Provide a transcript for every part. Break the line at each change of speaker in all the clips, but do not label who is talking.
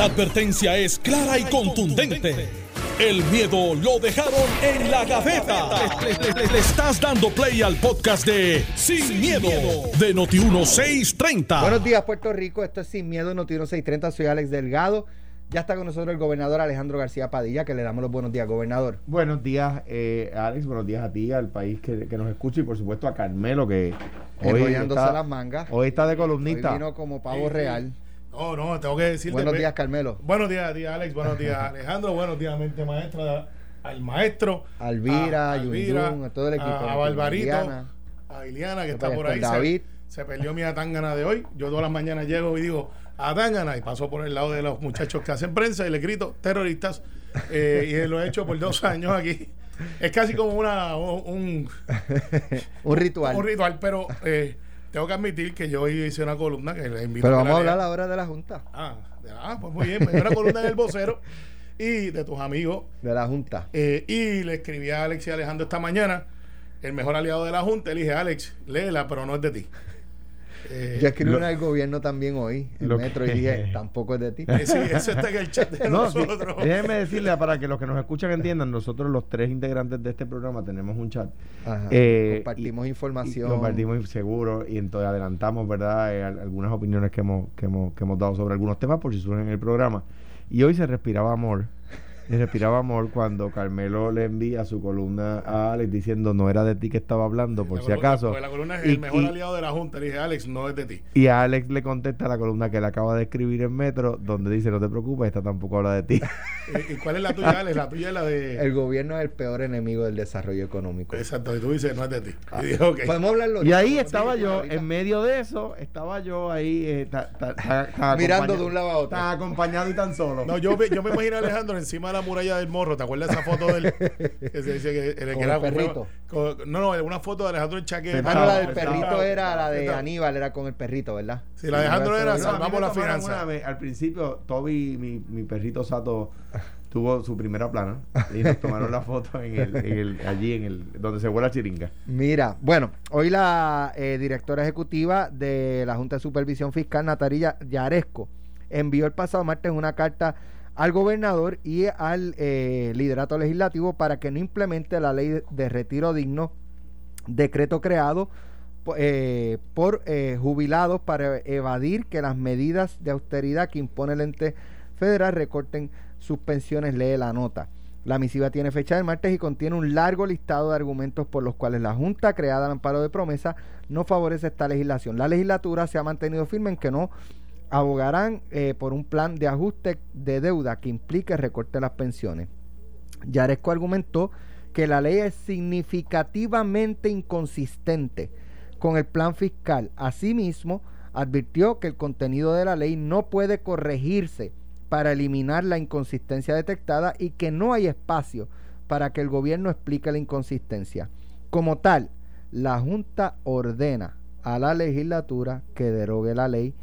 La advertencia es clara y contundente. El miedo lo dejaron en la gaveta. Le, le estás dando play al podcast de Sin, miedo, de Noti1630.
Buenos días, Puerto Rico. Esto es Sin Miedo, Noti1630. Soy Alex Delgado. Ya está con nosotros el gobernador Alejandro García Padilla, que le damos los buenos días, gobernador.
Buenos días, eh, Alex. Buenos días a ti, al país que, que nos escucha y por supuesto a Carmelo, que hoy
Enrollándose
está,
las mangas.
hoy está de
Hoy
columnista.
vino como pavo
Sí, sí.
real.
No, no, tengo que decirte.
Buenos
ve-
días, Carmelo.
Buenos días, tía Alex. Buenos días, Alejandro. Buenos días, mente maestra. Al maestro.
Alvira,
a Alvira,
a todo el equipo.
A, a Barbarito. A Iliana, que
Está
por ahí.
David.
Se, se perdió mi atangana de hoy. Yo todas las mañanas llego y digo, atangana. Y paso por el lado de los muchachos que hacen prensa y le grito, terroristas. Eh, y lo he hecho por dos años aquí. Es casi como una, un,
Un ritual.
un ritual, pero eh, tengo que admitir que yo hoy hice una columna que le invito
Pero vamos a
la
hablar ahora de la Junta.
Ah, ah, pues muy bien. Pues una columna del vocero y de tus amigos.
De la Junta.
Eh, y le escribí a Alex y Alejandro esta mañana, el mejor aliado de la Junta. Le dije, Alex, léela, pero no es de ti. Eh,
Yo escribí
lo-
una del gobierno también hoy, en Metro,
que-
y dije, tampoco es de ti.
eh, sí, eso está en el chat de
No, sí,
nosotros.
déjenme decirle para que los que nos escuchan entiendan, nosotros los tres integrantes de este programa tenemos un chat.
Ajá.
Eh,
Compartimos
y-
información.
y compartimos seguro y entonces adelantamos, ¿verdad? Eh, al- algunas opiniones que hemos, que, hemos, que hemos dado sobre algunos temas por si surgen en el programa. Y hoy se respiraba amor. Se respiraba amor cuando Carmelo le envía su columna a Alex diciendo no era de ti que estaba hablando, por
La
si
columna-
acaso.
pues la columna es
Y-
el mejor
y-
aliado de la Junta. Le dije, Alex, no es de ti.
Y a Alex le contesta la columna que él acaba de escribir en Metro, donde dice, no te preocupes, esta tampoco habla de ti.
¿Y, y cuál es la tuya, Alex? La tuya es la de...
El gobierno es el peor enemigo del desarrollo económico.
Exacto, y tú dices, no es de ti. Y dije, ok.
Podemos hablarlo.
y ahí estaba yo,
ahorita.
en medio de eso, estaba yo ahí, eh, ta- ta- ta- ta-
Mirando de un lado a otro.
Estaba acompañado y tan solo.
No, yo, yo me imagino a Alejandro encima de la muralla del morro. ¿Te acuerdas de esa foto del que se dice que, el que era
el perrito.
con- no, no, una foto de Alejandro en chaqueta.
Ah, la del perrito era la de. Aníbal, era con el perrito, ¿verdad?
Sí, la de Alejandro era salvamos la finanza.
una vez, al principio, Toby, mi, mi perrito Sato, tuvo su primera plana y nos tomaron la foto en el, en el- allí en el donde se vuela la chiringa.
Mira, bueno, hoy la eh, directora ejecutiva de la Junta de Supervisión Fiscal, Natalia Yaresco, envió el pasado martes una carta al gobernador y al eh, liderato legislativo para que no implemente la ley de retiro digno, decreto creado eh, por eh, jubilados para evadir que las medidas de austeridad que impone el ente federal recorten sus pensiones, lee la nota. La misiva tiene fecha del martes y contiene un largo listado de argumentos por los cuales la Junta, creada al amparo de promesa, no favorece esta legislación. La legislatura se ha mantenido firme en que no abogarán eh, por un plan de ajuste de deuda que implique recorte de las pensiones. Yaresco argumentó que la ley es significativamente inconsistente con el plan fiscal. Asimismo, advirtió que el contenido de la ley no puede corregirse para eliminar la inconsistencia detectada y que no hay espacio para que el gobierno explique la inconsistencia. Como tal, la Junta ordena a la legislatura que derogue la ley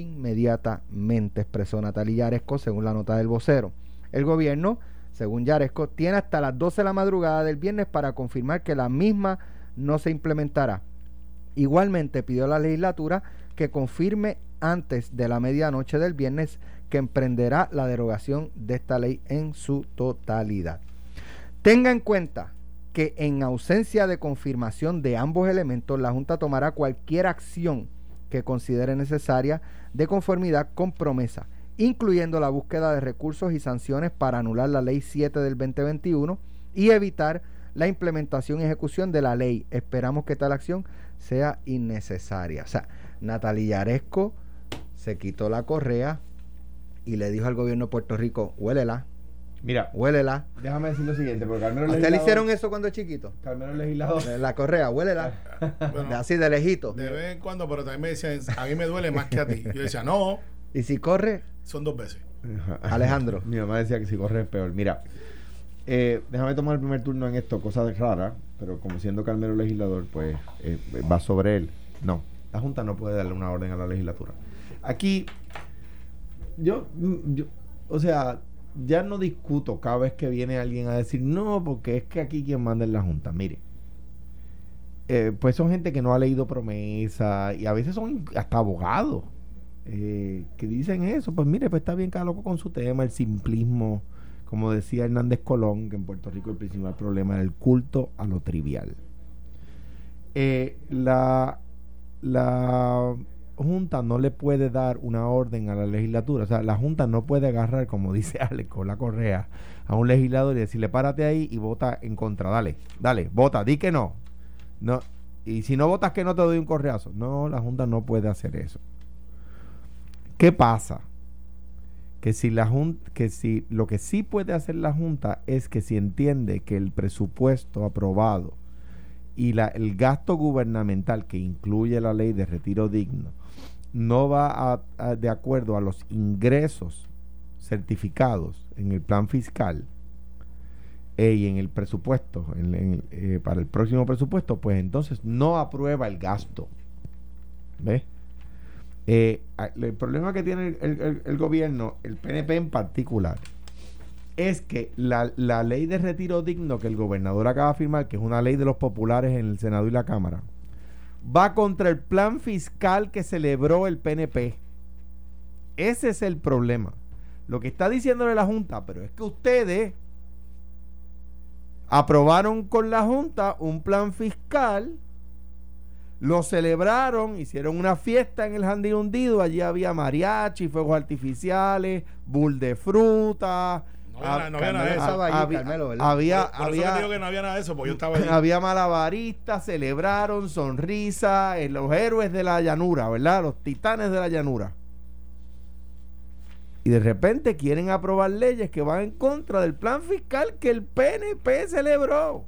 inmediatamente, expresó Natalia Yaresco según la nota del vocero. El gobierno, según Yaresco, tiene hasta las 12 de la madrugada del viernes para confirmar que la misma no se implementará. Igualmente pidió a la legislatura que confirme antes de la medianoche del viernes que emprenderá la derogación de esta ley en su totalidad. Tenga en cuenta que en ausencia de confirmación de ambos elementos, la Junta tomará cualquier acción que considere necesaria de conformidad con promesa, incluyendo la búsqueda de recursos y sanciones para anular la Ley 7 del 2021 y evitar la implementación y ejecución de la ley. Esperamos que tal acción sea innecesaria. O sea, Natalia Yaresco se quitó la correa y le dijo al gobierno de Puerto Rico, huélela,
Mira,
huélela.
déjame decir lo siguiente, porque Carmelo
¿A
es
usted le
legislador-
hicieron eso cuando es chiquito?
Carmelo es legislador.
La correa, huélela.
Bueno,
De así de lejito.
de vez en cuando, pero también me decían, a mí me duele más que a ti. Yo decía, no,
Y si corre,
son dos veces.
Alejandro.
Mi mamá decía que si corre es peor. Mira, eh, déjame tomar el primer turno en esto, cosa rara, pero como siendo Carmelo legislador, pues eh, va sobre él. No, la Junta no puede darle una orden a la legislatura. Aquí, yo, yo, o sea, ya no discuto cada vez que viene alguien a decir, no, porque es que aquí quien manda es la Junta. Mire, eh, pues son gente que no ha leído promesa y a veces son hasta abogados. eh, que dicen eso, pues mire, pues está bien cada loco con su tema, el simplismo, como decía Hernández Colón, que en Puerto Rico el principal problema era el culto a lo trivial. Eh, la, la Junta no le puede dar una orden a la legislatura, o sea, la Junta no puede agarrar, como dice Alex con la correa, a un legislador y decirle, párate ahí y vota en contra, dale, dale, vota, di que no. no y si no votas que no te doy un correazo. No, la Junta no puede hacer eso. ¿Qué pasa? Que si la junta, que si lo que sí puede hacer la Junta es que si entiende que el presupuesto aprobado y la, el gasto gubernamental que incluye la ley de retiro digno no va de acuerdo a los ingresos certificados en el plan fiscal y en el presupuesto, eh, para el próximo presupuesto, pues entonces no aprueba el gasto. ¿Ves? Eh, el problema que tiene el, gobierno, el PNP en particular, es que la, la, ley de retiro digno que el gobernador acaba de firmar, que es una ley de los populares en el Senado y la Cámara, va contra el plan fiscal que celebró el PNP. Ese es el problema. Lo que está diciéndole la Junta, pero es que ustedes aprobaron con la Junta un plan fiscal lo celebraron, hicieron una fiesta en el Jardín Hundido. Allí había mariachi, fuegos artificiales, bull de fruta.
No había, nada de eso.
Había,
había, que no había nada de eso, porque yo estaba allí.
Había malabaristas, celebraron, sonrisa, eh, los héroes de la llanura, ¿verdad? Los titanes de la llanura. Y de repente quieren aprobar leyes que van en contra del plan fiscal que el PNP celebró.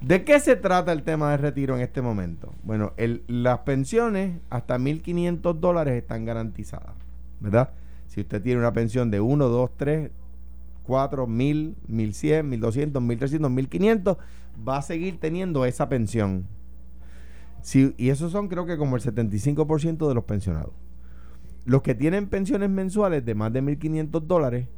¿De qué se trata el tema de retiro en este momento? Bueno, las pensiones hasta 1.500 dólares están garantizadas, ¿verdad? Si usted tiene una pensión de 1, 2, 3, 4, 1.000, 1.100, 1.200, 1.300, 1.500, va a seguir teniendo esa pensión. y esos son creo que como el 75% de los pensionados. Los que tienen pensiones mensuales de más de 1.500 dólares,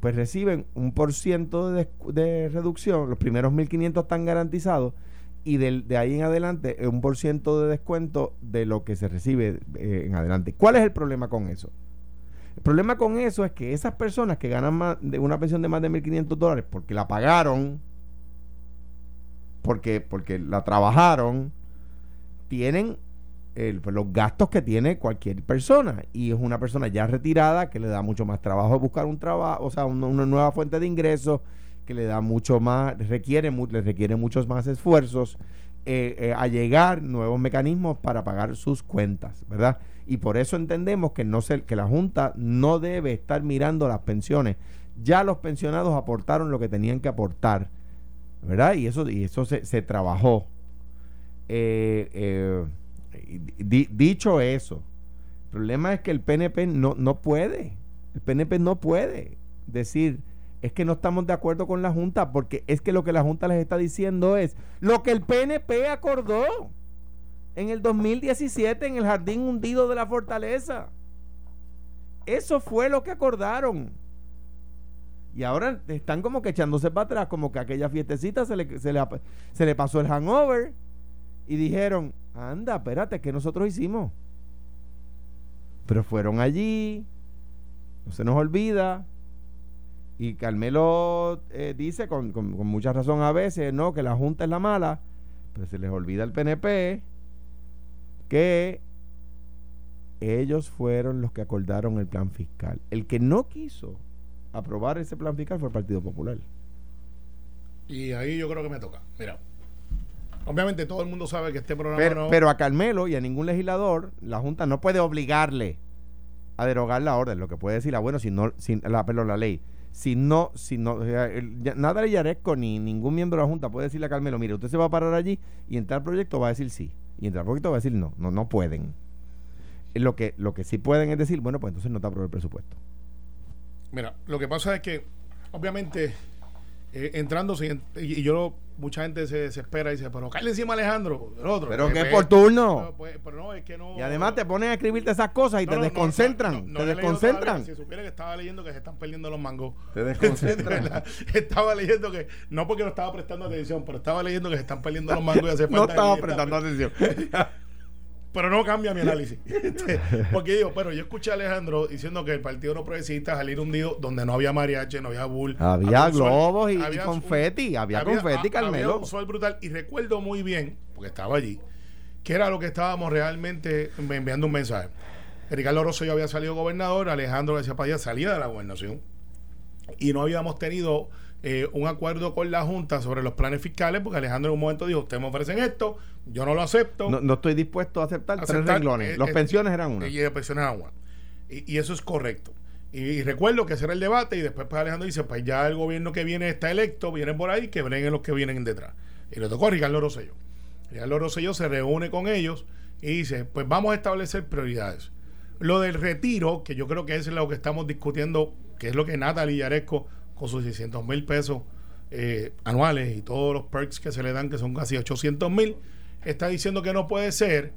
pues reciben un por ciento de, reducción, los primeros 1.500 están garantizados y de ahí en adelante un por ciento de descuento de lo que se recibe eh, en adelante. ¿Cuál es el problema con eso? El problema con eso es que esas personas que ganan más de una pensión de más de 1.500 dólares porque la pagaron, porque, porque la trabajaron, tienen pues, los gastos que tiene cualquier persona. Y es una persona ya retirada que le da mucho más trabajo buscar un trabajo, o sea, una, nueva fuente de ingresos, que le da mucho más, requiere, muchos más esfuerzos eh, eh, a llegar nuevos mecanismos para pagar sus cuentas, ¿verdad? Y por eso entendemos que, no se, que la Junta no debe estar mirando las pensiones. Ya los pensionados aportaron lo que tenían que aportar, ¿verdad? Y eso, y eso se, se trabajó. Eh, eh dicho eso, el problema es que el PNP no, no puede. El PNP no puede decir, es que no estamos de acuerdo con la Junta, porque es que lo que la Junta les está diciendo es lo que el PNP acordó en el 2017 en el jardín hundido de la fortaleza. Eso fue lo que acordaron. Y ahora están como que echándose para atrás, como que aquella fiestecita se le, se le, pasó el hangover y dijeron, anda, espérate, que nosotros hicimos? Pero fueron allí, no se nos olvida. Y Carmelo eh, dice con, con, mucha razón a veces, no, que la Junta es la mala, pero se les olvida al PNP que ellos fueron los que acordaron el plan fiscal. El que no quiso aprobar ese plan fiscal fue el Partido Popular.
Y ahí yo creo que me toca. Mira, Obviamente todo el mundo sabe que este programa
pero, pero a Carmelo y a ningún legislador, la Junta no puede obligarle a derogar la orden. Lo que puede decir, ah, bueno, si no, sin la, perdón, la ley. Si no, si no, nada de Yaresco ni ningún miembro de la Junta puede decirle a Carmelo, mire, usted se va a parar allí y entrar al proyecto va a decir sí. Y al proyecto va a decir no, no, no pueden. Lo que, lo que sí pueden es decir, bueno, pues entonces no te aprueba el presupuesto.
Mira, lo que pasa es que, obviamente, eh, entrando y, yo mucha gente se desespera y dice pero cae encima Alejandro el otro
pero que es por turno. pues, y además te ponen a escribirte esas cosas y te desconcentran te desconcentran.
si supiera que estaba leyendo que se están perdiendo los mangos.
Te desconcentran.
Estaba leyendo que no porque no estaba prestando atención pero estaba leyendo que se están perdiendo los mangos y hace
falta no estaba prestando atención
pero no cambia mi análisis. Este, porque digo, pero yo escuché a Alejandro diciendo que el Partido No Progresista salir hundido donde no había mariachi, no había bull.
Había
un sol-
globos y, y
había
confeti. Había, confeti,
Había
Carmelo.
un sol brutal. Y recuerdo muy bien, porque estaba allí, que era lo que estábamos realmente enviando un mensaje. Ricardo Rosselló había salido gobernador, Alejandro García Padilla salía de la gobernación y no habíamos tenido eh, un acuerdo con la Junta sobre los planes fiscales porque Alejandro en un momento dijo, ustedes me ofrecen esto, yo no lo acepto.
No, no estoy dispuesto a aceptar, tres renglones.
eh,
Los
eh,
pensiones eran una.
Y de pensiones eran una. Y, y eso es correcto. Y, y recuerdo que ese era el debate y después pues, Alejandro dice, pues ya el gobierno que viene está electo, vienen por ahí, que breguen los que vienen detrás. Y le tocó a Ricardo Rosselló. Ricardo Rosselló se reúne con ellos y dice, pues vamos a establecer prioridades. Lo del retiro, que yo creo que es lo que estamos discutiendo, que es lo que Natalie Yaresco, con sus 600 mil pesos eh, anuales y todos los perks que se le dan, que son casi 800 mil, está diciendo que no puede ser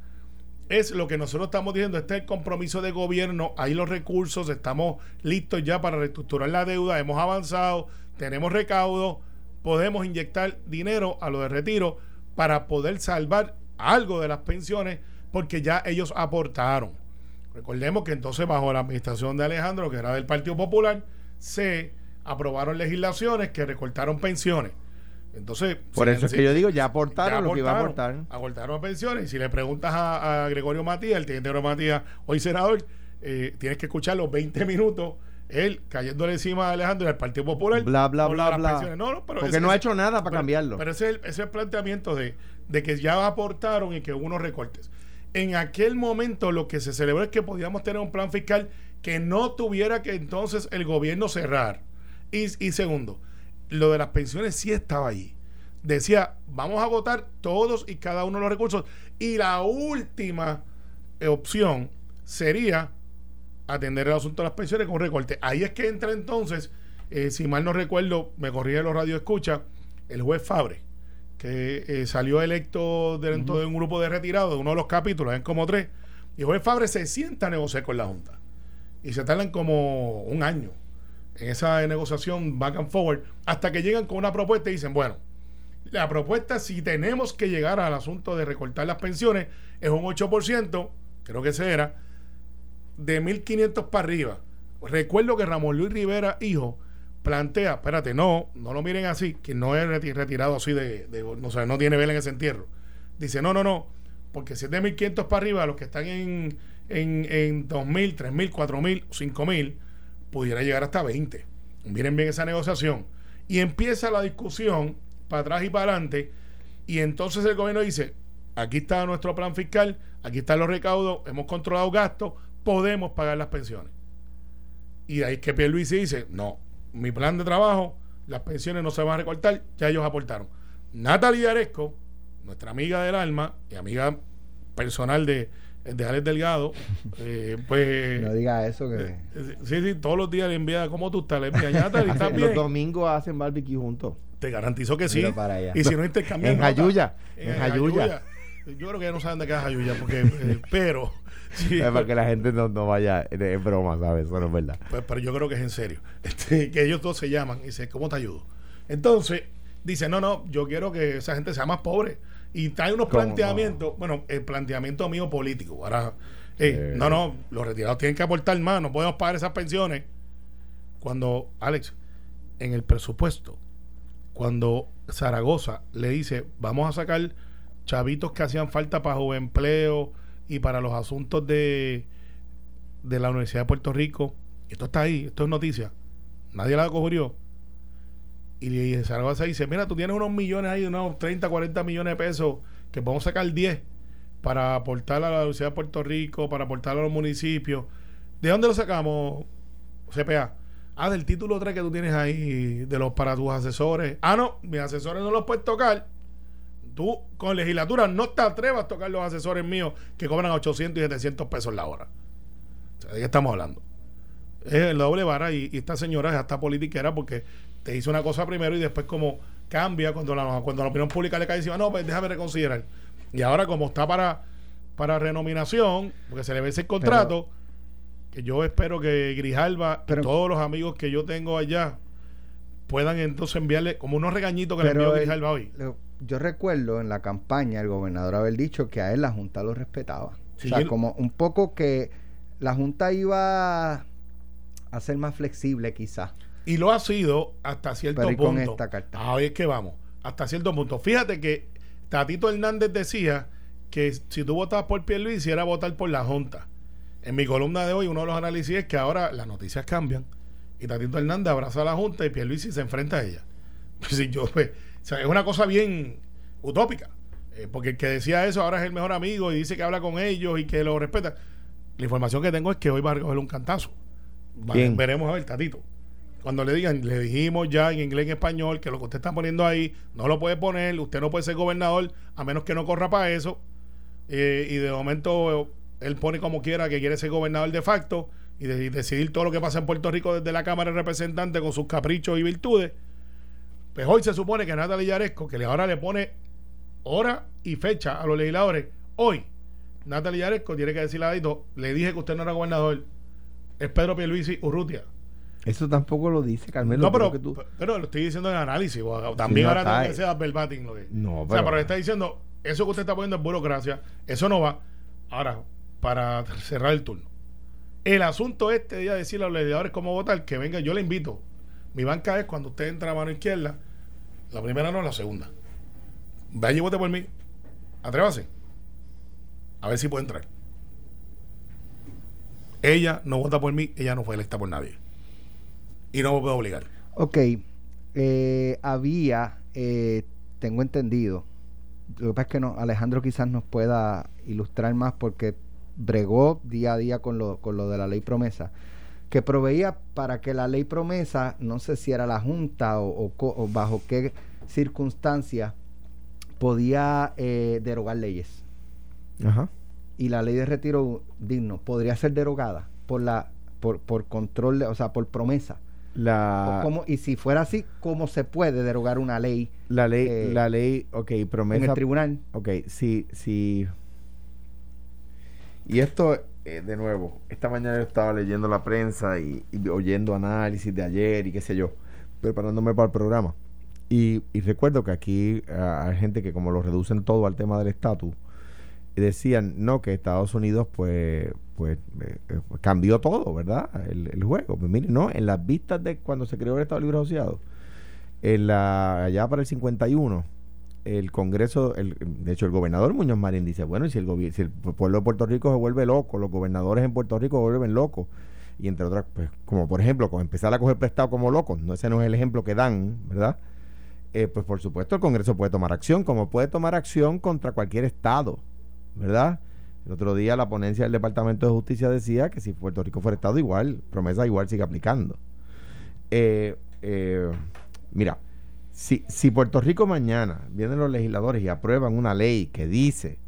es lo que nosotros estamos diciendo, este es el compromiso de gobierno, hay los recursos, estamos listos ya para reestructurar la deuda, hemos avanzado, tenemos recaudo, podemos inyectar dinero a lo de retiro para poder salvar algo de las pensiones porque ya ellos aportaron. Recordemos que entonces bajo la administración de Alejandro, que era del Partido Popular, se aprobaron legislaciones que recortaron pensiones. Entonces,
Por
si-
eso es que yo digo, ya aportaron
ya
lo que iba a
aportaron,
aportar.
Acortaron pensiones. Y si le preguntas a, a Gregorio Matías, el teniente Gregorio Matías, hoy senador, eh, tienes que escuchar los 20 minutos, él cayéndole encima a Alejandro y al Partido Popular.
Bla, bla, bla, bla.
pensiones. No, no, pero
Porque
ese-
no ha hecho nada para
pero-
cambiarlo.
Pero ese es, el, ese es el planteamiento de, de que ya aportaron y que hubo unos recortes. En aquel momento lo que se celebró es que podíamos tener un plan fiscal que no tuviera que entonces el gobierno cerrar. Y, y segundo, lo de las pensiones sí estaba allí. Decía, vamos a agotar todos y cada uno de los recursos. Y la última eh, opción sería atender el asunto de las pensiones con recorte. Ahí es que entra entonces, eh, si mal no recuerdo, me corría los radio escucha, el juez Fabre, que eh, salió electo dentro de un grupo de retirados, de uno de los capítulos, en como tres, y el juez Fabre se sienta a negociar con la Junta. Y se tardan como un año en esa negociación back and forward, hasta que llegan con una propuesta y dicen, bueno, la propuesta, si tenemos que llegar al asunto de recortar las pensiones, es un 8%, creo que ese era, de 1.500 para arriba. Recuerdo que Ramón Luis Rivera, hijo, plantea, espérate, no, no lo miren así, que no es reti- retirado así de, de no, sé, no tiene vela en ese entierro. Dice, no, no, no, porque si es de 1.500 para arriba, los que están en, en, en 2.000, 3.000, 4.000, 5.000, pudiera llegar hasta 20. Miren bien esa negociación. Y empieza la discusión para atrás y para adelante, y entonces el gobierno dice, aquí está nuestro plan fiscal, aquí están los recaudos, hemos controlado gastos, podemos pagar las pensiones. Y de ahí que Pierluisi dice, no, mi plan de trabajo, las pensiones no se van a recortar, ya ellos aportaron. Natalia Aresco, nuestra amiga del alma y amiga personal de, de Alex Delgado, eh, pues...
No diga eso que.
eh, Sí, sí, todos los días le envía, ¿cómo tú estás? Le envía, Natalia, ¿estás
Hacen-
bien?
Los domingos hacen barbecue juntos.
Te garantizo que sí.
Mira para allá.
Y si no intercambian
En Jayuya, en Jayuya.
Yo creo que ya no saben de qué es Jayuya, porque, eh, pero, sí,
Es para que la gente no, no vaya. Es es broma, ¿sabes? Eso no es verdad.
pues, pero yo creo que es en serio. Este, que ellos todos se llaman y dicen, ¿cómo te ayudo? Entonces, dice, no, no, yo quiero que esa gente sea más pobre. Y trae unos
¿Cómo
planteamientos, bueno, el planteamiento mío político. Ahora, Eh. no, no, los retirados tienen que aportar más, no podemos pagar esas pensiones. Cuando, Alex, en el presupuesto, cuando Zaragoza le dice, vamos a sacar chavitos que hacían falta para joven empleo y para los asuntos de, de la Universidad de Puerto Rico, esto está ahí, esto es noticia, nadie la cubrió. Y Zaragoza dice, mira, tú tienes unos millones ahí, unos 30, 40 millones de pesos, que podemos sacar 10 para aportar a la Universidad de Puerto Rico, para aportar a los municipios. ¿De dónde lo sacamos, CPA? Ah, del título 3 que tú tienes ahí, de los para tus asesores. Ah, no, mis asesores no los puedes tocar. Tú, con legislatura, no te atrevas a tocar los asesores míos que cobran 800 y 700 pesos la hora. O sea, ¿De qué estamos hablando? Es el doble vara y, y esta señora es hasta politiquera porque te dice una cosa primero y después como cambia cuando la, cuando la opinión pública le cae encima, no, pues déjame reconsiderar. Y ahora como está para, para renominación, porque se le vence el contrato, que yo espero que
Pero-
y todos los amigos que yo tengo allá puedan entonces enviarle como unos regañitos que le envió Grijalba hoy.
lo- yo recuerdo en la campaña el gobernador haber dicho que a él la Junta lo respetaba.
Sí,
o sea, como un poco que la Junta iba a ser más flexible quizás.
Y lo ha sido hasta cierto
Pero ¿y con
punto.
esta carta?
Es que vamos. Hasta cierto punto. Fíjate que Tatito Hernández decía que si tú votabas por Pierluisi era votar por la Junta. En mi columna de hoy, uno de los análisis es que ahora las noticias cambian y Tatito Hernández abraza a la Junta y Pierluisi se enfrenta a ella. Pues, si yo, pues, o sea, es una cosa bien utópica. Eh, porque el que decía eso ahora es el mejor amigo y dice que habla con ellos y que lo respeta. La información que tengo es que hoy va a recoger un cantazo. Veremos a ver, Tatito. Cuando le digan, le dijimos ya en inglés y en español que lo que usted está poniendo ahí no lo puede poner, usted no puede ser gobernador a menos que no corra para eso. Eh, y de momento él pone como quiera que quiere ser gobernador de facto y, de- y decidir todo lo que pasa en Puerto Rico desde la Cámara de Representantes con sus caprichos y virtudes. Pues hoy se supone que Natalia Yaresco, que ahora le pone hora y fecha a los legisladores, hoy Natalia Yaresco tiene que decirle a Dadito, le dije que usted no era gobernador, es Pedro Pierluisi Urrutia.
Eso tampoco lo dice Carmelo.
No, pero,
que tú-
pero lo estoy diciendo en análisis. o- También
no
ahora
ahí.
que ser verbatim lo que.
No,
o sea,
pero-
pero está diciendo, eso que usted está poniendo es burocracia, eso no va. Ahora, para cerrar el turno. El asunto este de decirle a los legisladores cómo votar, que venga, yo le invito. Mi banca es cuando usted entra a mano izquierda, la primera no, la segunda. Vaya y vote por mí. Atrévase. A ver si puede entrar. Ella no vota por mí, ella no fue electa por nadie. Y no me puedo obligar.
Ok, eh, había, eh, tengo entendido, lo que pasa es que no, Alejandro quizás nos pueda ilustrar más porque bregó día a día con lo, con lo de la ley promesa, que proveía para que la ley promesa, no sé si era la Junta o, o co- o bajo qué circunstancias podía eh, derogar leyes.
Ajá.
Y la ley de retiro digno podría ser derogada por la por, por control, de- o sea, por promesa.
La,
O cómo- y si fuera así, ¿cómo se puede derogar una ley
la ley,
eh,
la ley, ok,
en
promesa.
el tribunal?
Ok, sí, sí. Y esto, eh, de nuevo, esta mañana yo estaba leyendo la prensa y, y oyendo análisis de ayer y qué sé yo, preparándome para el programa. Y, y recuerdo que aquí ah, hay gente que como lo reducen todo al tema del estatus, decían, no, que Estados Unidos pues, pues eh, eh, cambió todo, ¿verdad? El, juego. Pues mire, no, en las vistas de cuando se creó el Estado Libre Asociado, en la, allá para el 51, el Congreso, el, de hecho el gobernador Muñoz Marín dice, bueno, si el, si el pueblo de Puerto Rico se vuelve loco, los gobernadores en Puerto Rico se vuelven locos, y entre otras, pues, como por ejemplo, como empezar a coger prestado como locos, no ese no es el ejemplo que dan, ¿verdad? Eh, pues por supuesto el Congreso puede tomar acción, como puede tomar acción contra cualquier Estado, ¿verdad? El otro día la ponencia del Departamento de Justicia decía que si Puerto Rico fuera Estado igual, promesa igual sigue aplicando. Eh, eh, mira, si, si Puerto Rico mañana vienen los legisladores y aprueban una ley que dice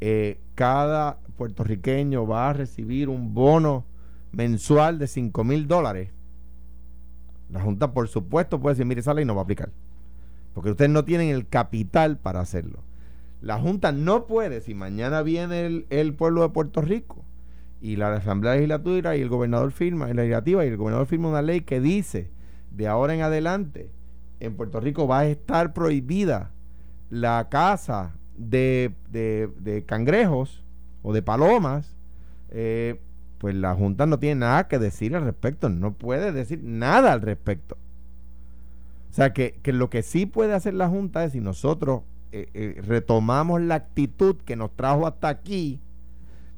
eh, cada puertorriqueño va a recibir un bono mensual de 5 mil dólares, la Junta por supuesto puede decir, mire, esa ley no va a aplicar. Porque ustedes no tienen el capital para hacerlo. La Junta no puede, si mañana viene el, el pueblo de Puerto Rico y la Asamblea Legislatura y el gobernador firma, la legislativa y el gobernador firma una ley que dice de ahora en adelante en Puerto Rico va a estar prohibida la caza de, de- de cangrejos o de palomas, eh, pues la Junta no tiene nada que decir al respecto, no puede decir nada al respecto. O sea, que, que lo que sí puede hacer la Junta es si nosotros eh, eh, retomamos la actitud que nos trajo hasta aquí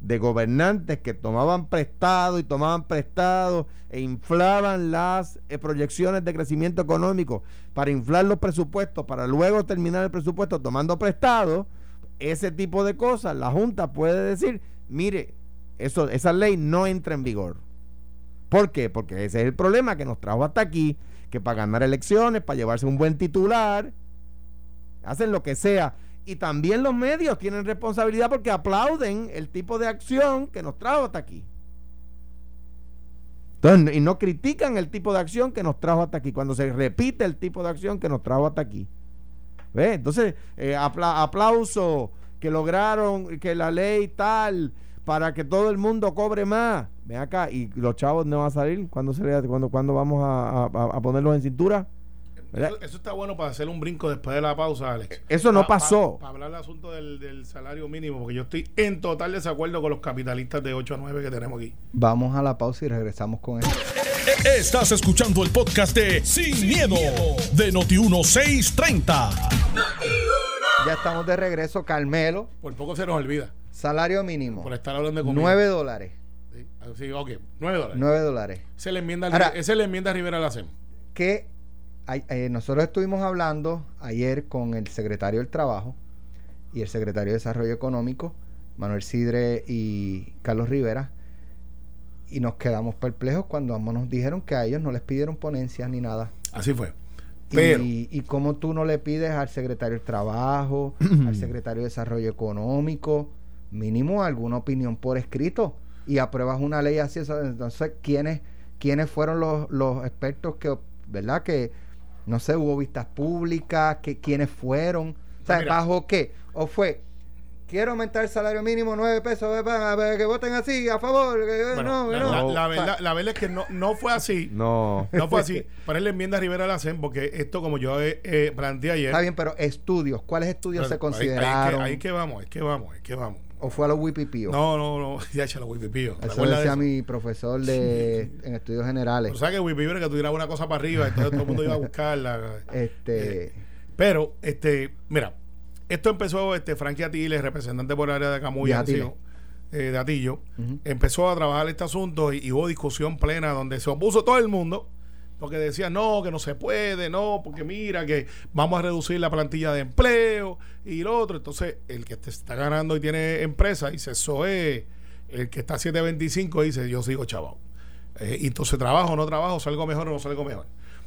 de gobernantes que tomaban prestado y tomaban prestado e inflaban las eh, proyecciones de crecimiento económico para inflar los presupuestos, para luego terminar el presupuesto tomando prestado, ese tipo de cosas, la Junta puede decir, mire, eso, esa ley no entra en vigor. ¿Por qué? Porque ese es el problema que nos trajo hasta aquí, que para ganar elecciones, para llevarse un buen titular, hacen lo que sea. Y también los medios tienen responsabilidad porque aplauden el tipo de acción que nos trajo hasta aquí. Entonces, y no critican el tipo de acción que nos trajo hasta aquí, cuando se repite el tipo de acción que nos trajo hasta aquí. ¿Ve? Entonces, eh, apla- aplauso que lograron que la ley tal para que todo el mundo cobre más. Ven acá, y los chavos no van a salir cuando se le, cuando, cuando vamos a, a- a ponerlos en cintura. ¿Verdad?
Eso, eso está bueno para hacer un brinco después de la pausa, Alex.
Eso no
Pa- pa-
pasó.
Para hablar del asunto del, del salario mínimo, porque yo estoy en total desacuerdo con los capitalistas de 8 a 9 que tenemos aquí.
Vamos a la pausa y regresamos con esto.
Estás escuchando el podcast de Sin, miedo, de Noti1630.
Ya estamos de regreso. Carmelo,
Por poco se nos olvida,
salario mínimo.
por estar hablando de comida.
9 dólares.
Sí, sí, ok, 9 dólares.
9 dólares.
Esa es la enmienda,
Ahora-
esa es la enmienda Rivera la hacemos.
que hay- eh, nosotros estuvimos hablando ayer con el secretario del Trabajo y el secretario de Desarrollo Económico, Manuel Sidre y Carlos Rivera, y nos quedamos perplejos cuando ambos nos dijeron que a ellos no les pidieron ponencias ni nada.
Así fue. Pero,
Y, y cómo tú no le pides al secretario del Trabajo, al secretario de Desarrollo Económico, mínimo alguna opinión por escrito, y apruebas una ley así. Entonces, ¿quiénes, quiénes fueron los, los expertos que, verdad, que, no sé, hubo vistas públicas, que, quiénes fueron? O sea,
mira.
¿bajo qué? ¿O fue, quiero aumentar el salario mínimo nueve pesos, que voten así, a favor? que- eh,
bueno,
no,
la,
no.
la- verdad, la verdad es que no, no fue así.
No.
No fue así. Es la enmienda Rivera la hacen porque esto, como yo eh, planteé ayer.
Está bien, pero estudios, ¿cuáles estudios se
Pero ahí- ahí que-
consideraron?
Ahí, que vamos, ahí que vamos, ahí que vamos.
¿O fue a los wipipíos?
No, no, no, ya echa la wipipío. ¿Te
Eso
acuerdas de
decía
eso?
mi profesor de en estudios generales.
Pero sabes que wipipío era que tirabas una cosa para arriba, entonces todo el mundo iba a buscarla.
este,
Pero, este, mira, esto empezó, este, Frankie Atiles, representante por el área de Camuy,
De
eh, de Atillo, empezó a trabajar este asunto y, y hubo discusión plena donde se opuso todo el mundo, porque decía, no, que no se puede, no, porque mira, que vamos a reducir la plantilla de empleo y lo otro. Entonces, el que te está ganando y tiene empresa, dice, eso es, el que está a 725 dice, yo sigo chaval. Eh, y entonces trabajo o no trabajo, salgo mejor o no salgo mejor.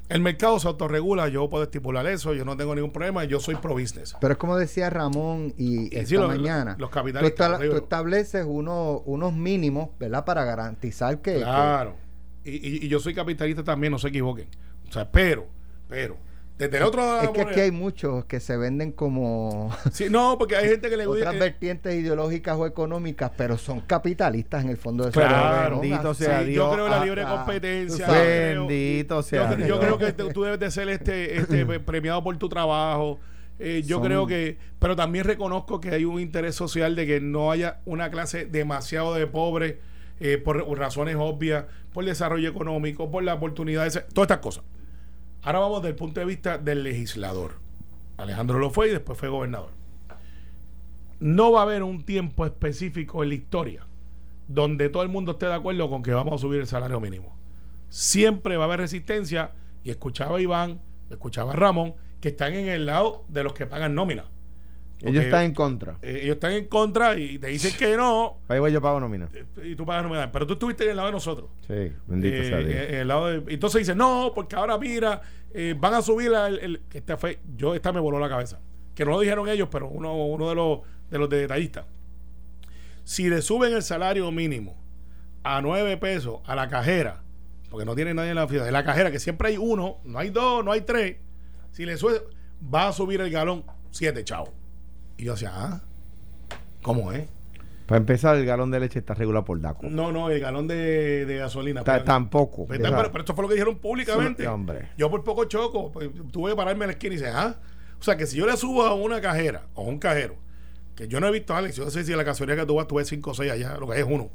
El mercado se autorregula, yo puedo estipular eso, yo no tengo ningún problema, yo soy pro business.
pero es como decía Ramón y
Y
esta
sí, lo-
mañana.
los capitalistas,
tú estableces uno- unos mínimos, ¿verdad? Para garantizar que,
Claro. Y, y- y yo soy capitalista también, no se equivoquen. O sea, pero, pero, desde el otro lado
es
la
que aquí hay muchos que se venden como
Sí, no, porque hay gente que le
otras
gusta.
vertientes ideológicas o económicas, pero son capitalistas en el fondo de su
Claro.
Bendito sea
Sí,
Dios.
yo creo en la
ah,
libre
ah,
competencia. yo
Bendito
yo,
sea
yo
Dios.
creo que te- tú debes de ser este, este premiado por tu trabajo. Eh, yo
Son-
creo que, pero también reconozco que hay un interés social de que no haya una clase demasiado de pobres eh, por, razones obvias, por desarrollo económico, por las oportunidades, todas estas cosas. Ahora vamos desde el punto de vista del legislador. Alejandro lo fue y después fue gobernador. No va a haber un tiempo específico en la historia donde todo el mundo esté de acuerdo con que vamos a subir el salario mínimo. Siempre va a haber resistencia y escuchaba a Iván, escuchaba a Ramón, que están en el lado de los que pagan nómina.
Ellos están en contra.
eh, ellos están en contra y te dicen que no
Ahí voy yo pago nómina.
eh, y tú pagas nómina. Pero tú estuviste en el lado de nosotros.
Sí, bendito
Eh,
sea Dios.
en el lado de- entonces dice, no, porque ahora mira, eh, van a subir la- el, esta fue, yo esta me voló la cabeza. Que no lo dijeron ellos, pero uno, uno de los de los detallistas. Si le suben el salario mínimo a nueve pesos a la cajera, porque no tiene nadie en la oficina, de la cajera, que siempre hay uno, no hay dos, no hay tres, si le sube, va a subir el galón siete, chao. Y yo decía, ah, ¿cómo es?
Para empezar, el galón de leche está regulado por DACO.
No, no, el galón de, de gasolina.
Ta-
Pero-
tampoco. Esa-
Pero, pero esto fue lo que dijeron públicamente.
Sí, hombre.
Yo por poco choco, pues, tuve que pararme en la esquina y dice, ah. O sea, que si yo le subo a una cajera o a un cajero, que yo no he visto, Alex, yo no sé si en la gasolina que tú vas, tuve 5 o 6 allá, lo que es uno,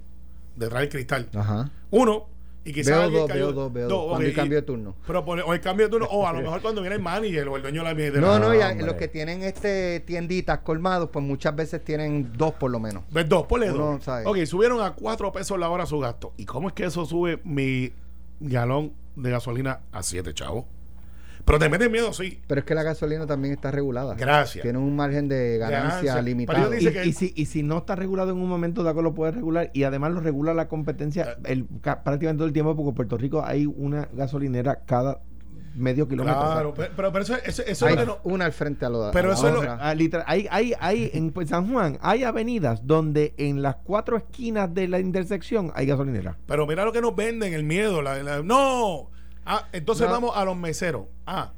detrás del cristal.
Ajá.
Uno, y quizás
Veo dos,
cayó-
veo dos, veo
dos.
Cuando hay cambio de turno.
Pero pone- o el cambio de turno, o a lo mejor cuando viene el manager o el dueño de la de
No,
la-
no, y a-
hombre.
los que tienen este tienditas colmados, pues muchas veces tienen dos por lo menos.
Pues dos,
Uno
dos. Ok, subieron a 4 pesos la hora su gasto. ¿Y cómo es que eso sube mi galón de gasolina a 7, chavo? Pero te meten miedo, sí.
Pero es que la gasolina también está regulada.
Gracias.
Tiene un margen de ganancia limitado.
Pero
Y,
dice que-
y si, y si no está regulado en un momento, DACO lo puede regular y además lo regula la competencia el, ca- prácticamente todo el tiempo porque en Puerto Rico hay una gasolinera cada medio kilómetro.
Claro, pero, pero, pero eso, eso, eso
Hay
es lo que no-
una al frente a lo
Pero
a
eso es lo-
otra.
ah, literal, hay, hay, hay en pues, San Juan hay avenidas donde en las cuatro esquinas de la intersección hay gasolinera.
Pero mira lo que nos venden, el miedo. La, la- no. Ah, entonces
No.
vamos a los meseros. Ah,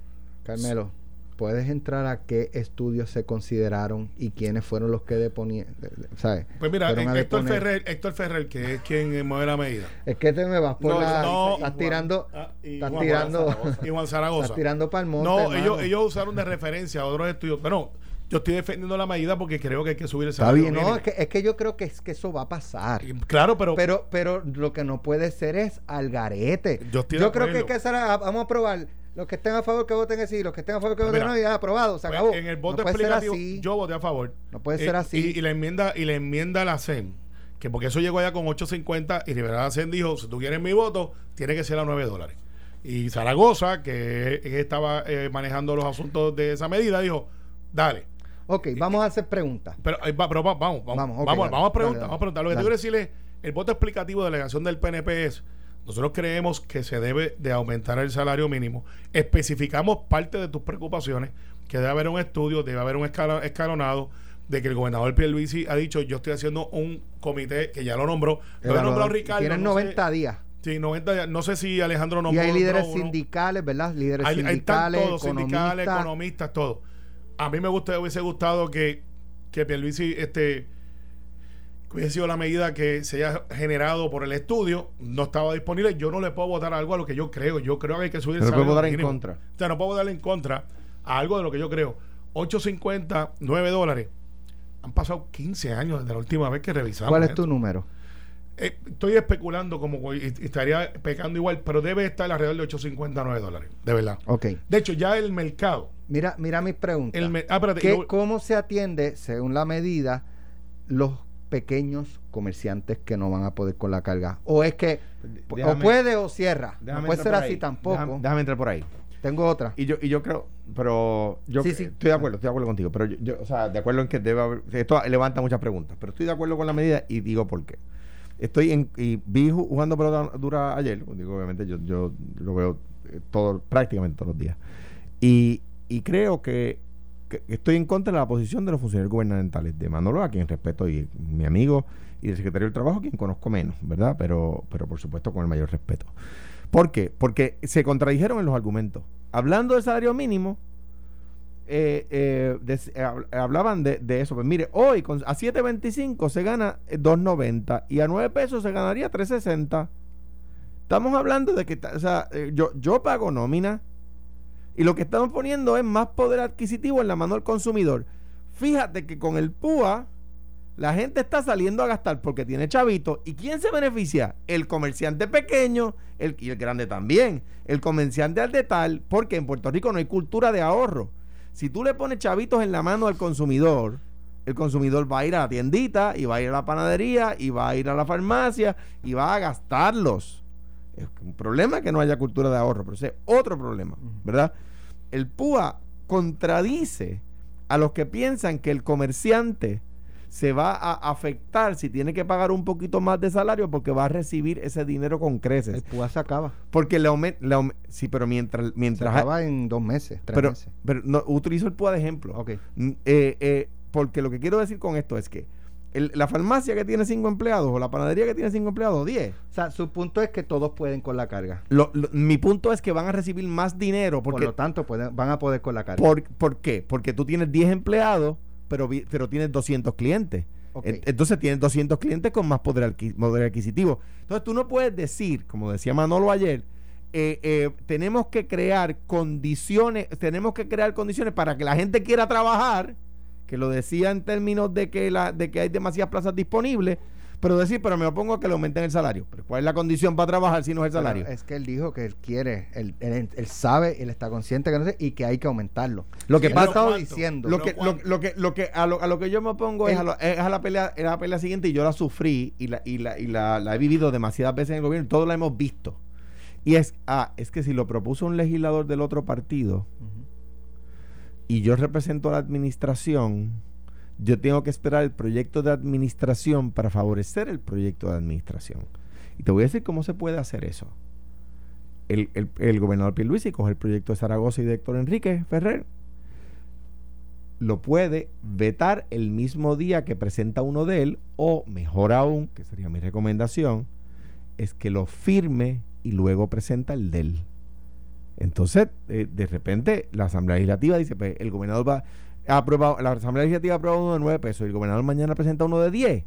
Carmelo, puedes entrar a qué estudios se consideraron y quiénes fueron los que deponieron? ¿Sabes?
Pues mira, Héctor. Ferrer, Héctor Ferrer, que es quien mueve la medida.
Es que te me vas por
No,
la.
no,
estás
Juan-
tirando.
ah,
estás
Juan
tirando.
Y Juan Zaragoza.
Estás tirando para el monte.
No, ellos, ellos usaron de referencia a otros estudios. Bueno, yo estoy defendiendo la medida porque creo que hay que subir el
Está
salario
bien, no, es que, es que yo creo que, es que eso va a pasar.
Claro, pero,
Pero, pero lo que no puede ser es al garete.
Yo estoy
creo que
acuerdo.
que a- vamos a aprobar. Los que estén a favor que voten que sí, los que estén a favor que voten
mira,
no, ya aprobado, se
pues,
acabó.
en el voto
no
explicativo yo voté a favor.
No puede
Eh,
ser así.
Y, y la enmienda y la enmienda a la CEN, que porque eso llegó allá con 8.50 y Rivera CEN dijo, si tú quieres mi voto, tiene que ser a 9 dólares. Y Zaragoza, que que estaba eh, manejando los asuntos de esa medida, dijo, dale.
Ok, vamos a hacer preguntas.
Pero, eh, pero va- vamos, vamos,
Vamos,
vamos, vamos, a preguntar,
dale,
vamos a preguntar. Lo que te quiero decir es, el voto explicativo de delegación del PNP es, nosotros creemos que se debe de aumentar el salario mínimo. Especificamos parte de tus preocupaciones, que debe haber un estudio, debe haber un escala- escalonado, de que el gobernador Pierluisi ha dicho, yo estoy haciendo un comité que ya lo nombró, lo ha nombrado Ricardo.
Tienen
no sé-
90 días.
sí, 90 días. No sé si Alejandro
Y
nombró
hay líderes
uno.
sindicales, ¿verdad? Líderes sindicales,
todos, sindicales,
economistas.
economistas, todo. A mí me gusta, hubiese gustado que, que Pierluisi, este, que hubiese sido la medida que se haya generado por el estudio, no estaba disponible. Yo no le puedo votar algo a lo que yo creo. Yo creo que hay que subir el
Pero puede
salario
votar en contra.
O sea, no puedo votar en contra a algo de lo que yo creo. 8.50, 9 dólares. Han pasado 15 años desde la última vez que revisamos.
¿Cuál es
esto.
tu número?
Eh, estoy especulando como y- y estaría pecando igual, pero debe estar alrededor de 8.59 dólares, de verdad.
Ok.
De hecho, ya el mercado.
Mira, mira mis preguntas.
El ah, espérate,
¿Qué-
yo-
¿Cómo se atiende, según la medida, los pequeños comerciantes que no van a poder con la carga? ¿O es que o puede o cierra?
Déjame
No puede ser así tampoco.
Déjame, déjame entrar por ahí.
Tengo otra.
Y yo, y yo creo, pero yo
Sí, sí.
estoy de acuerdo, estoy de acuerdo contigo, pero yo, yo, o sea, de acuerdo en que debe haber, esto levanta muchas preguntas, pero estoy de acuerdo con la medida y digo por qué. Estoy en, y vi ju- jugando pelota dura ayer, digo, obviamente yo, yo lo veo eh, todo, prácticamente todos los días. Y, y creo que, estoy en contra de la posición de los funcionarios gubernamentales, de Manolo, a quien respeto, y mi amigo, y del secretario del Trabajo, quien conozco menos, ¿verdad? Pero, pero por supuesto con el mayor respeto. ¿Por qué? Porque se contradijeron en los argumentos. Hablando del salario mínimo, eh, eh, eh, hab- hablaban de, eso. Pues mire, hoy con, a 7.25 se gana eh, 2.90 y a 9 pesos se ganaría 3.60. Estamos hablando de que, o sea, yo, yo pago nómina y lo que estamos poniendo es más poder adquisitivo en la mano del consumidor. Fíjate que con el PUA la gente está saliendo a gastar porque tiene chavito. ¿Y quién se beneficia? El comerciante pequeño el, y el grande también. El comerciante al detal, porque en Puerto Rico no hay cultura de ahorro. Si tú le pones chavitos en la mano al consumidor, el consumidor va a ir a la tiendita y va a ir a la panadería y va a ir a la farmacia y va a gastarlos. Es un problema que no haya cultura de ahorro, pero ese es otro problema, ¿verdad? El PUA contradice a los que piensan que el comerciante se va a afectar si tiene que pagar un poquito más de salario porque va a recibir ese dinero con
El
creces.
PUA se acaba.
Porque le aumenta, sí, pero mientras,
Se
mientras
acaba en dos meses, tres
pero,
meses.
pero no, utilizo el PUA de ejemplo.
Ok.
Mm, eh, eh, porque lo que quiero decir con esto es que el- la farmacia que tiene cinco empleados o la panadería que tiene cinco empleados, 10.
O sea, su punto es que todos pueden con la carga.
Lo- lo- mi punto es que van a recibir más dinero
Por
porque
lo tanto, pueden, van a poder con la carga.
¿Por, ¿Por qué? Porque tú tienes 10 empleados, pero, pero tienes 200 clientes. Entonces tienes 200 clientes con más poder adquisitivo. Entonces tú no puedes decir, como decía Manolo ayer, eh, eh, tenemos que crear condiciones, tenemos que crear condiciones para que la gente quiera trabajar, que lo decía en términos de que, la, de que hay demasiadas plazas disponibles, pero decir, pero me opongo a que le aumenten el salario. Pero ¿cuál es la condición para trabajar si no es el
Pero
salario?
Es que él dijo que él quiere, él, él- él sabe, él está consciente que no sé, y que hay que aumentarlo.
Lo que
Él
pasa-
ha estado
¿cuánto?
diciendo.
Lo que, lo, lo que, lo que, a, lo, a lo que yo me opongo es, a, lo- es a la pelea, es a la pelea siguiente y yo la sufrí y la, y la, y la, la he vivido demasiadas veces en el gobierno, todos la hemos visto. Y es, ah, es que si lo propuso un legislador del otro partido y yo represento a la administración, yo tengo que esperar el proyecto de administración para favorecer el proyecto de administración. Y te voy a decir cómo se puede hacer eso. El, el, el gobernador Pierluisi coge el proyecto de Zaragoza y de Enrique Ferrer, lo puede vetar el mismo día que presenta uno de él, o mejor aún, que sería mi recomendación, es que lo firme y luego presenta el de él. Entonces, eh, de repente, la Asamblea Legislativa dice, pues el gobernador va ha aprobado, la Asamblea Legislativa ha aprobado uno de 9 pesos y el gobernador mañana presenta uno de 10.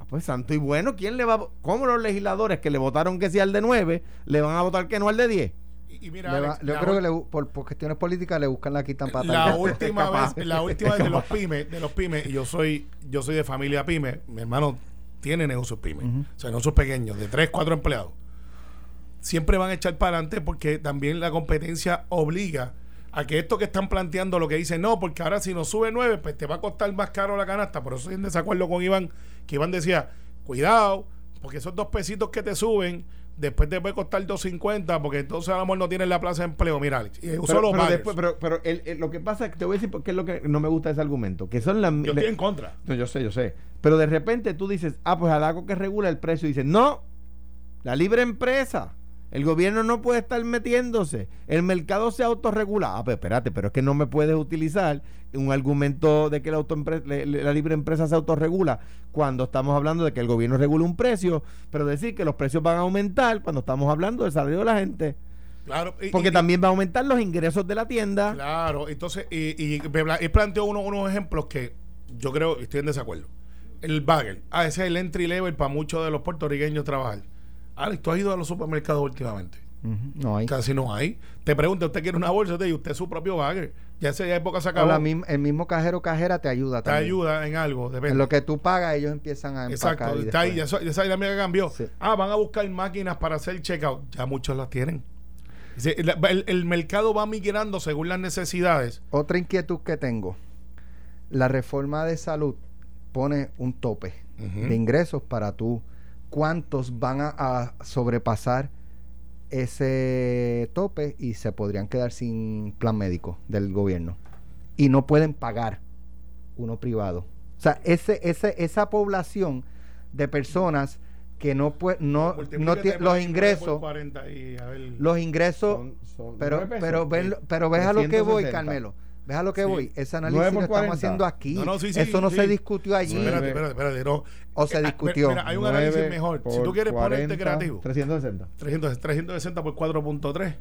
Ah, pues santo y bueno, ¿quién le va a, ¿Cómo los legisladores que le votaron que sí al de 9 le van a votar que no al de 10?
Y, y mira,
va- yo creo que le por, por cuestiones políticas le buscan la quitan para
la última vez, la última vez de los pymes, de los pymes, y yo soy, yo soy de familia pyme, mi hermano tiene negocios pymes, o sea, negocios pequeños, de 3, 4 empleados. Siempre van a echar para adelante porque también la competencia obliga a que esto que están planteando lo que dicen, no, porque ahora si nos sube 9, pues te va a costar más caro la canasta. Por eso estoy en desacuerdo con Iván, que Iván decía, cuidado, porque esos dos pesitos que te suben, después te puede costar 2.50, porque entonces a lo mejor no tienes la plaza de empleo. Mira,
Pero,
los
pero después- pero, pero el- el- lo que pasa es que te voy a decir por qué es lo que no me gusta ese argumento, que son las...
Yo estoy en contra.
No, yo sé, yo sé. Pero de repente tú dices, ah, pues al algo que regula el precio. Y dices, no, la libre empresa. El gobierno no puede estar metiéndose. El mercado se autorregula. Ah, pues espérate, pero es que no me puedes utilizar un argumento de que la, la libre empresa se autorregula cuando estamos hablando de que el gobierno regula un precio, pero decir que los precios van a aumentar cuando estamos hablando del salario de la gente.
Claro. y-
Porque
y-
también va a aumentar los ingresos de la tienda.
Claro, entonces, y, y él planteó uno- unos ejemplos que yo creo que estoy en desacuerdo. El bagel. Ah, ese es el entry level para muchos de los puertorriqueños trabajar. Alex, ¿tú has ido a los supermercados últimamente?
No hay.
Casi no hay. Te pregunta, ¿usted quiere una bolsa? Usted, y usted es su propio bagel. Ya esa época se acabó.
la el mismo cajero cajera te ayuda
te
también.
ayuda en algo, depende.
En lo que tú pagas, ellos empiezan a empacar.
Exacto,
y
está ahí, ya, ya esa dinámica cambió.
Sí.
Ah, van a buscar máquinas para hacer checkout. Ya muchos las tienen. El, el- el mercado va migrando según las necesidades.
Otra inquietud que tengo. La reforma de salud pone un tope de ingresos para tú. ¿Cuántos van a, a sobrepasar ese tope y se podrían quedar sin plan médico del gobierno? Y no pueden pagar uno privado. O sea, ese, ese, esa población de personas que no puede, no, no los ingresos,
40 y a ver.
los ingresos,
Son- son
pero,
pesos.
pero, ven, pero ves a lo que voy,
360.
Carmelo. Ves a lo que
Sí.
voy. Ese análisis lo estamos
40.
haciendo aquí.
No, no, sí, sí,
Eso no
sí.
se discutió allí.
Espérate, espérate, espérate. No.
O se
Eh,
discutió.
Mira, hay un análisis mejor. Si
por
tú quieres ponerte
40,
creativo,
360
300, 360 por 4.3.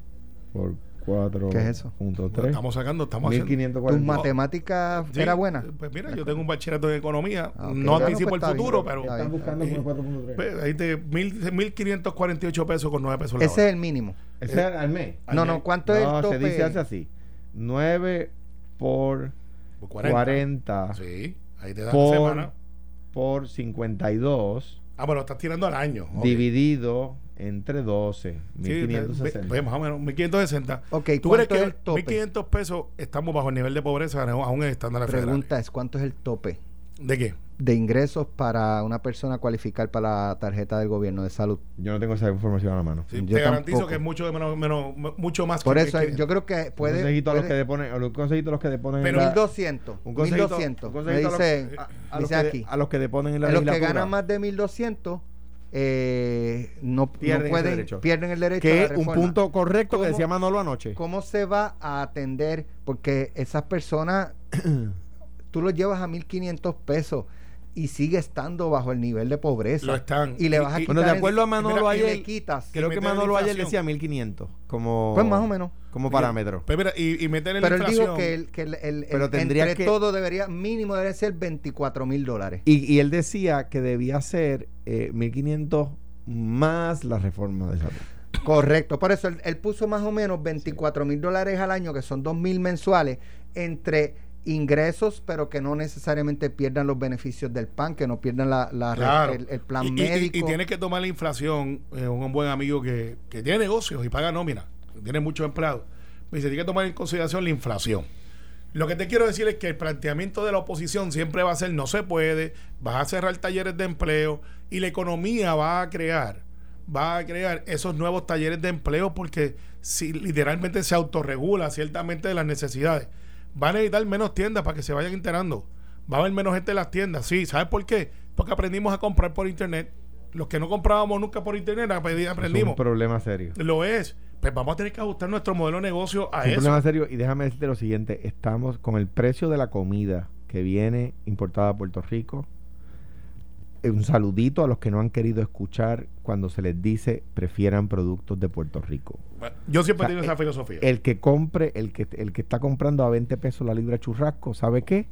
por 4.
¿Qué es eso?
Punto
Lo
3.
Estamos sacando, estamos haciendo.
1540.
¿Tus matemáticas
Sí,
era buena?
Pues mira, yo tengo un bachillerato en economía.
Ah, ok.
No
Bueno,
anticipo
pues
el
está
futuro,
bien,
pero.
está
Están buscando
Eh,
por 4.3.
pues, ahí te. mil- 1548 pesos con 9 pesos la
Ese es
hora.
el mínimo.
Ese es al mes.
Al
No,
mes.
no, ¿cuánto es el
No,
tope?
se dice hace así. 9 por
Por
40,
Sí, ahí te dan la
por,
semana.
por 52
Ah, bueno, estás tirando al año. ok.
dividido entre 12.
Sí,
1560.
pues, más o menos, 1560.
Ok,
¿Tú crees
¿cuánto es
que
el tope?
1500 pesos estamos bajo el nivel de pobreza aún en estándar federal?
Pregunta es, ¿cuánto es el tope
¿De qué?
De ingresos para una persona cualificar para la tarjeta del gobierno de salud?
Yo no tengo esa información a la mano.
Sí,
Yo
te garantizo
tampoco.
que es mucho, menos, menos, mucho más
Por
que
eso
que-
yo creo que
un
puede...
consejito a los que deponen, a los consejito a los que deponen
Pero-
en la-
1200.
un consejito,
1200.
un
Me
consejito a los-
dice,
a, a los
dice
que,
aquí.
a los que deponen en la
En los que ganan más de 1200 eh, no, no
Pierden ese
pueden,
derecho.
pierden el derecho a
que es un punto correcto que
¿Cómo-
decía Manolo anoche.
¿Cómo se va a atender? Porque esas personas, tú los llevas a 1.500 pesos y sigue estando bajo el nivel de pobreza.
Lo están.
Y le vas a
Y-
Bueno, de acuerdo a Manolo
mira,
ayer,
le quitas.
Creo que
meter
Manolo ayer decía 1500 como
Pues más o menos.
como parámetro.
Pues mira, y, y meterle
Pero él dijo que, el, que el, el-
Pero
el-
tendría
entre
que-
todo debería, mínimo debe ser 24 mil dólares.
Y, y él decía que debía ser eh, 1500 más la reforma de salud.
Correcto, por eso él, él puso más o menos 24 mil dólares al año, que son 2 mil mensuales, entre ingresos, pero que no necesariamente pierdan los beneficios del PAN, que no pierdan la, la-
Claro.
el, el plan
y, y- y-
médico.
Y, tienes que tomar la inflación. eh, un buen amigo que, que tiene negocios y paga nómina, tiene muchos empleados. Me dice, tiene que tomar en consideración la inflación. Lo que te quiero decir es que el planteamiento de la oposición siempre va a ser no se puede, vas a cerrar talleres de empleo y la economía va a crear, va a crear esos nuevos talleres de empleo porque si literalmente se autorregula ciertamente de las necesidades. Van a necesitar menos tiendas para que se vayan enterando. Va a haber menos gente en las tiendas. Sí, ¿sabes por qué? Porque aprendimos a comprar por internet. Los que no comprábamos nunca por internet aprendi-
Es
aprendimos.
un problema serio.
Lo es. Pues vamos a tener que ajustar nuestro modelo de negocio a
Es un
eso.
problema serio y déjame decirte lo siguiente, estamos con el precio de la comida que viene importada a Puerto Rico, un saludito a los que no han querido escuchar cuando se les dice prefieran productos de Puerto Rico.
Bueno, Yo siempre
O sea,
esa filosofía.
El que compre, el que, el que está comprando a 20 pesos la libra churrasco, ¿sabe qué?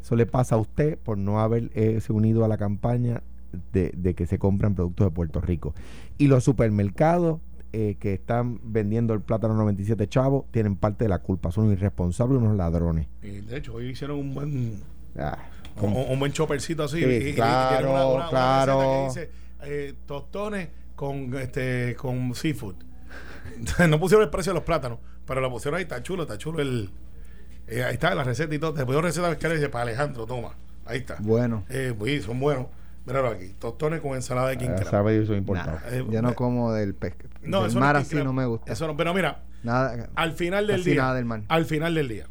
Eso le pasa a usted por no haber eh, unido a la campaña de, de que se compran productos de Puerto Rico. Y los supermercados eh, que están vendiendo el plátano 97 chavos tienen parte de la culpa. Son irresponsables, unos ladrones.
Y de hecho, hoy hicieron un buen
Ah,
un, un buen choppercito así.
Sí,
y- y- y
claro,
una- una- una
claro.
receta que dice, eh, tostones con este con seafood. no pusieron el precio de los plátanos, pero lo pusieron ahí, está chulo, está chulo el. eh, ahí está la receta y todo. Te puedo receta que le dice para Alejandro, toma. Ahí está.
Bueno,
Eh, pues, son buenos. Míralo aquí. Tostones con ensalada de king
ah, sabe, eso es importado.
Eh,
yo no como del pesca.
no,
del
eso
mar así no me gusta.
Eso no, pero mira,
Nada.
al final del día.
nada del mar.
Al final del día.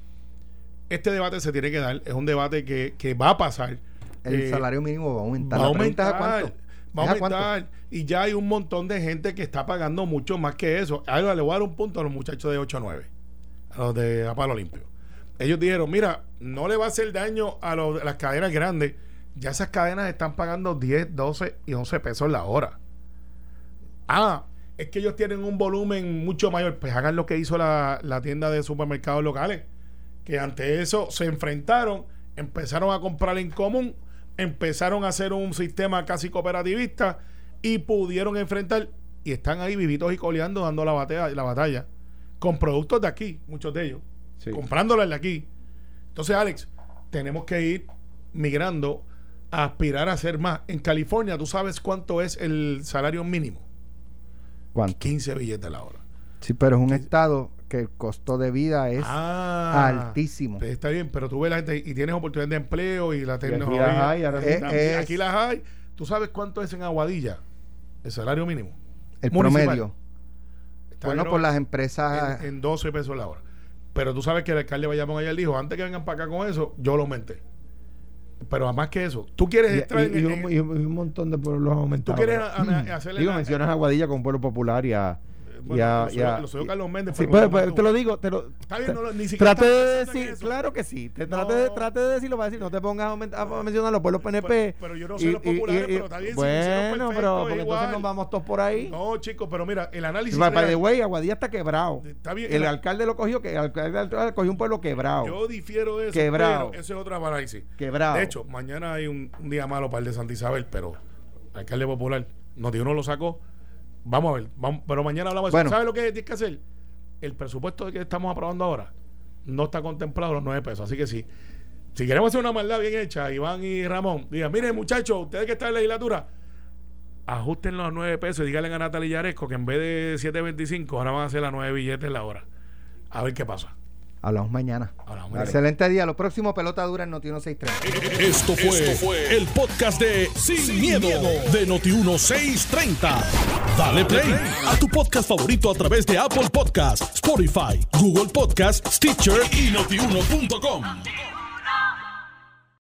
Este debate se tiene que dar. Es un debate que, que va a pasar.
El
Eh,
salario mínimo va a aumentar.
Va a aumentar.
cuánto.
Va a aumentar. Y ya hay un montón de gente que está pagando mucho más que eso. Ahora le voy a dar un punto a los muchachos de 8 a 9. A los de A Palo Limpio. Ellos dijeron, mira, no le va a hacer daño a, los- a las cadenas grandes. Ya esas cadenas están pagando 10, 12 y 11 pesos la hora. Ah, es que ellos tienen un volumen mucho mayor. Pues hagan lo que hizo la, la tienda de supermercados locales. Que ante eso se enfrentaron, empezaron a comprar en común, empezaron a hacer un sistema casi cooperativista y pudieron enfrentar. Y están ahí vivitos y coleando, dando la batalla, la batalla con productos de aquí, muchos de ellos,
Sí.
comprándolas de aquí. Entonces, Alex, tenemos que ir migrando a aspirar a hacer más. En California, ¿tú sabes cuánto es el salario mínimo?
¿Cuánto?
15 billetes la hora.
Sí, pero es un estado que el costo de vida es
Ah,
altísimo.
pues está bien, pero tú ves la gente y tienes oportunidades de empleo y la
aquí
tecnología.
las hay, ahora
Eh,
También,
es-
aquí las hay. ¿Tú sabes cuánto es en Aguadilla? El salario mínimo.
el
municipal.
promedio.
Está
Bueno, por las empresas.
en, en 12 pesos la hora. Pero tú sabes que el alcalde Bayamón ayer dijo, antes que vengan para acá con eso, yo lo aumenté. Pero además que eso, tú quieres
Y,
entrar
y-
en-
un, y un- y un montón de pueblos han aumentado.
tú quieres a- a- hacerle
Digo,
la-
mencionas a Aguadilla como pueblo popular y a.
bueno,
y a-
lo
y a-
lo suyo Carlos Méndez
Sí, pues, pues, te lo digo, te lo.
Está bien, no ni siquiera
Trate de decir, claro que sí. Te
No.
trate, de, trate de decirlo para decir, no te pongas a, a mencionar los pueblos PNP.
Pero- pero yo no sé los populares, pero está bien, si
Bueno,
perfecto,
pero porque entonces nos vamos todos por ahí.
No, chicos, pero mira, el análisis.
By the way, Aguadilla está quebrado.
Está bien,
El
el-
alcalde lo cogió, que el alcalde cogió un pueblo quebrado.
Yo difiero de eso,
Quebrado.
pero eso es otro análisis.
Quebrado.
De hecho, mañana hay un, un día malo para el de Santa Isabel, pero alcalde popular, uno lo sacó. Vamos a ver, vamos, pero mañana hablamos de
Bueno.
eso. ¿Sabes lo que tienes que hacer? El presupuesto que estamos aprobando ahora no está contemplado los nueve pesos. Así que sí, si queremos hacer una maldad bien hecha, Iván y Ramón, digan, miren muchachos, ustedes que están en la legislatura, ajusten los nueve pesos y díganle a Natalia Yaresco que en vez de 7.25 ahora van a hacer las nueve billetes la hora. A ver qué pasa.
Hablamos mañana.
Hablamos mañana.
Excelente día. Lo próximo, pelota dura en Noti 1630.
Esto fue, el podcast de Sin, miedo, de Noti1630. Dale play a tu podcast favorito a través de Apple Podcasts, Spotify, Google Podcasts, Stitcher y notiuno.com.